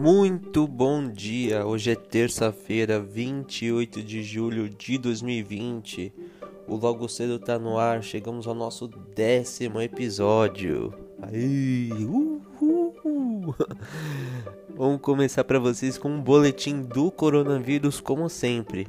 Muito bom dia! Hoje é terça-feira, 28 de julho de 2020. O Logo Cedo tá no ar, chegamos ao nosso décimo episódio. Aí, uhul. Vamos começar para vocês com um boletim do coronavírus, como sempre.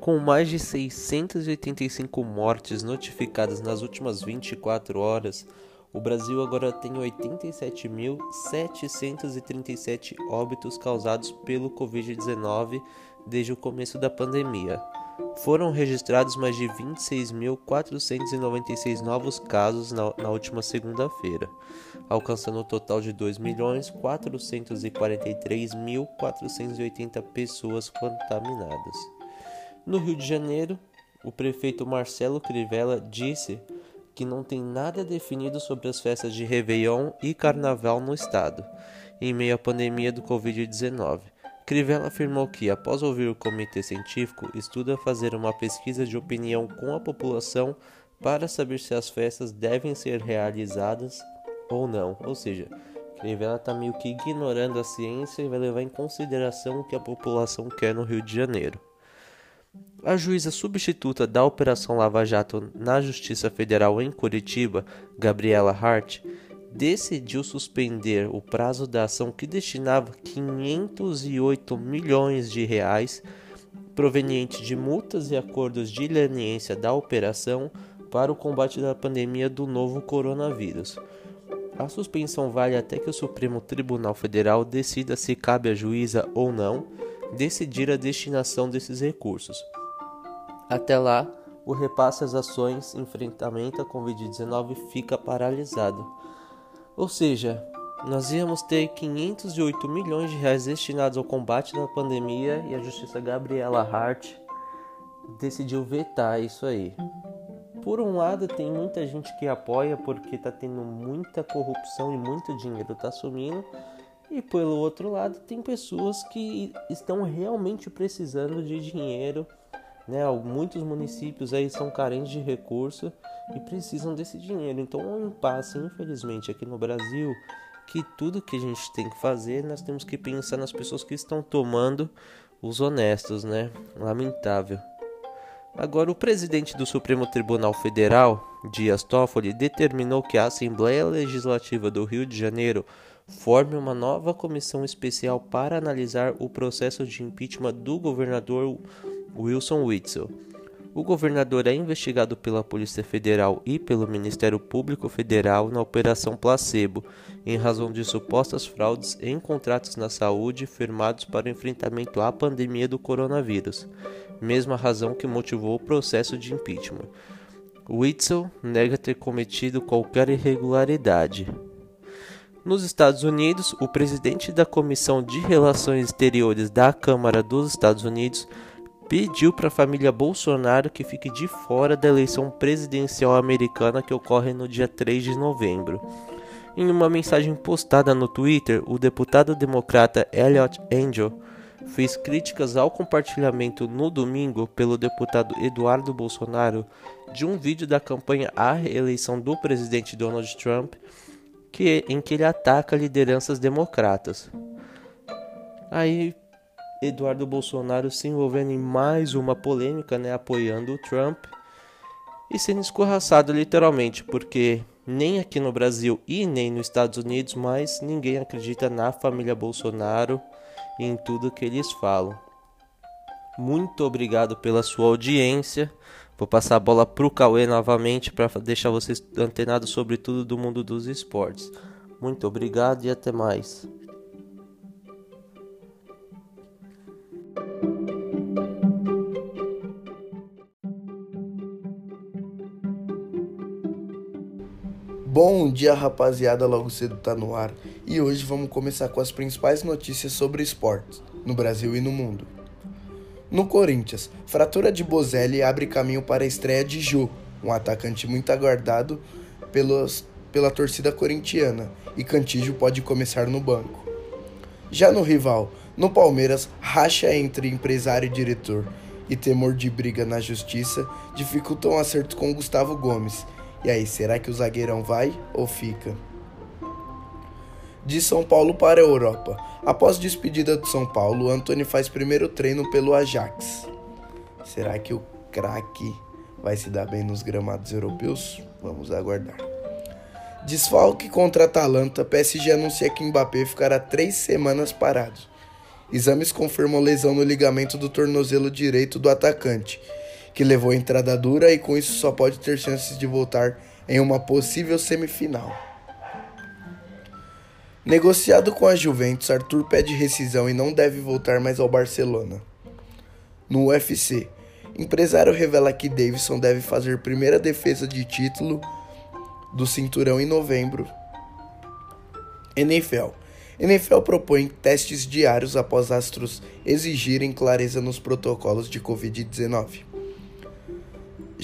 Com mais de 685 mortes notificadas nas últimas 24 horas, o Brasil agora tem 87.737 óbitos causados pelo Covid-19 desde o começo da pandemia. Foram registrados mais de 26.496 novos casos na, na última segunda-feira, alcançando um total de 2.443.480 pessoas contaminadas. No Rio de Janeiro, o prefeito Marcelo Crivella disse que não tem nada definido sobre as festas de Réveillon e Carnaval no estado, em meio à pandemia do Covid-19. Crivella afirmou que, após ouvir o comitê científico, estuda fazer uma pesquisa de opinião com a população para saber se as festas devem ser realizadas ou não. Ou seja, Crivella está meio que ignorando a ciência e vai levar em consideração o que a população quer no Rio de Janeiro. A juíza substituta da Operação Lava Jato na Justiça Federal em Curitiba, Gabriela Hart, decidiu suspender o prazo da ação que destinava 508 milhões de reais provenientes de multas e acordos de leniência da operação para o combate da pandemia do novo coronavírus. A suspensão vale até que o Supremo Tribunal Federal decida se cabe à juíza ou não decidir a destinação desses recursos. Até lá, o repasse às ações enfrentamento à Covid-19 fica paralisado. Ou seja, nós íamos ter 508 milhões de reais destinados ao combate da pandemia e a justiça Gabriela Hart decidiu vetar isso aí. Por um lado, tem muita gente que apoia porque está tendo muita corrupção e muito dinheiro está sumindo. E pelo outro lado, tem pessoas que estão realmente precisando de dinheiro. Né? Muitos municípios aí são carentes de recurso e precisam desse dinheiro. Então é um impasse, infelizmente, aqui no Brasil, que tudo que a gente tem que fazer, nós temos que pensar nas pessoas que estão tomando os honestos, né? Lamentável. Agora, o presidente do Supremo Tribunal Federal, Dias Toffoli, determinou que a Assembleia Legislativa do Rio de Janeiro forme uma nova comissão especial para analisar o processo de impeachment do governador Wilson Witzel. O governador é investigado pela Polícia Federal e pelo Ministério Público Federal na Operação Placebo, em razão de supostas fraudes em contratos na saúde firmados para o enfrentamento à pandemia do coronavírus, mesma razão que motivou o processo de impeachment. Witzel nega ter cometido qualquer irregularidade. Nos Estados Unidos, o presidente da Comissão de Relações Exteriores da Câmara dos Estados Unidos pediu para a família Bolsonaro que fique de fora da eleição presidencial americana que ocorre no dia 3 de novembro. Em uma mensagem postada no Twitter, o deputado democrata Elliot Angel fez críticas ao compartilhamento no domingo pelo deputado Eduardo Bolsonaro de um vídeo da campanha à reeleição do presidente Donald Trump que, em que ele ataca lideranças democratas. Aí Eduardo Bolsonaro se envolvendo em mais uma polêmica, né, apoiando o Trump e sendo escorraçado literalmente, porque nem aqui no Brasil e nem nos Estados Unidos mais ninguém acredita na família Bolsonaro em tudo que eles falam. Muito obrigado pela sua audiência. Vou passar a bola pro Cauê novamente para deixar vocês antenados sobre tudo do mundo dos esportes. Muito obrigado e até mais. Bom dia, rapaziada. Logo cedo tá no ar e hoje vamos começar com as principais notícias sobre esportes no Brasil e no mundo. No Corinthians, fratura de Bozelli abre caminho para a estreia de Jô, um atacante muito aguardado pelos, pela torcida corintiana, e Cantígio pode começar no banco. Já no rival, no Palmeiras, racha entre empresário e diretor e temor de briga na justiça dificultam um acerto com Gustavo Gomes. E aí, será que o zagueirão vai ou fica? De São Paulo para a Europa. Após despedida de São Paulo, Anthony faz primeiro treino pelo Ajax. Será que o craque vai se dar bem nos gramados europeus? Vamos aguardar. Desfalque contra Atalanta, PSG anuncia que Mbappé ficará três semanas parado. Exames confirmam lesão no ligamento do tornozelo direito do atacante, que levou a entrada dura e com isso só pode ter chances de voltar em uma possível semifinal. Negociado com a Juventus, Arthur pede rescisão e não deve voltar mais ao Barcelona. No UFC, empresário revela que Davidson deve fazer primeira defesa de título do cinturão em novembro. NFL. NFL propõe testes diários após astros exigirem clareza nos protocolos de Covid-19.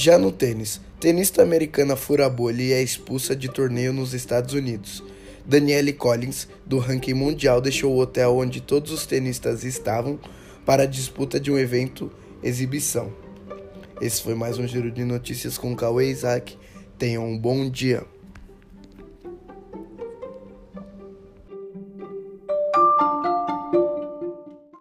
Já no tênis, tenista americana fura bolha e é expulsa de torneio nos Estados Unidos. Danielle Collins, do ranking mundial, deixou o hotel onde todos os tenistas estavam para a disputa de um evento exibição. Esse foi mais um giro de notícias com Cauê Isaac. Tenham um bom dia.